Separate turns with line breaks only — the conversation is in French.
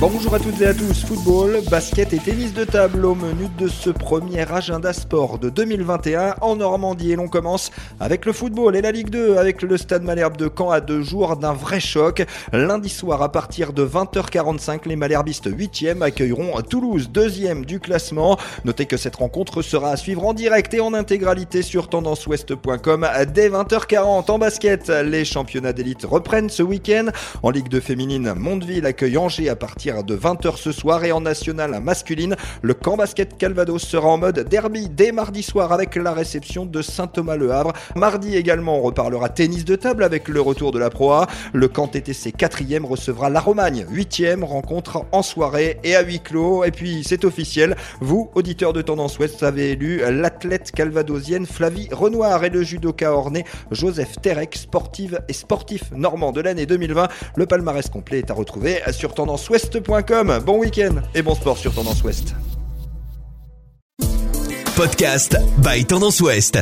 Bonjour à toutes et à tous, football, basket et tennis de table au menu de ce premier agenda sport de 2021 en Normandie et l'on commence avec le football et la Ligue 2 avec le Stade Malherbe de Caen à deux jours d'un vrai choc. Lundi soir à partir de 20h45, les Malherbistes 8e accueilleront Toulouse 2e du classement. Notez que cette rencontre sera à suivre en direct et en intégralité sur tendanceouest.com dès 20h40 en basket. Les championnats d'élite reprennent ce week-end. En Ligue 2 féminine, Mondeville accueille Angers à partir de 20h ce soir et en national masculine, le camp basket Calvados sera en mode derby dès mardi soir avec la réception de Saint-Thomas-le Havre. Mardi également, on reparlera tennis de table avec le retour de la Pro A. Le camp TTC 4e recevra la Romagne 8e rencontre en soirée et à huis clos. Et puis c'est officiel, vous, auditeurs de Tendance Ouest, avez élu l'athlète calvadosienne Flavie Renoir et le judoka orné Joseph Terek, sportive et sportif normand de l'année 2020. Le palmarès complet est à retrouver sur Tendance Ouest Bon week-end et bon sport sur Tendance Ouest.
Podcast by Tendance Ouest.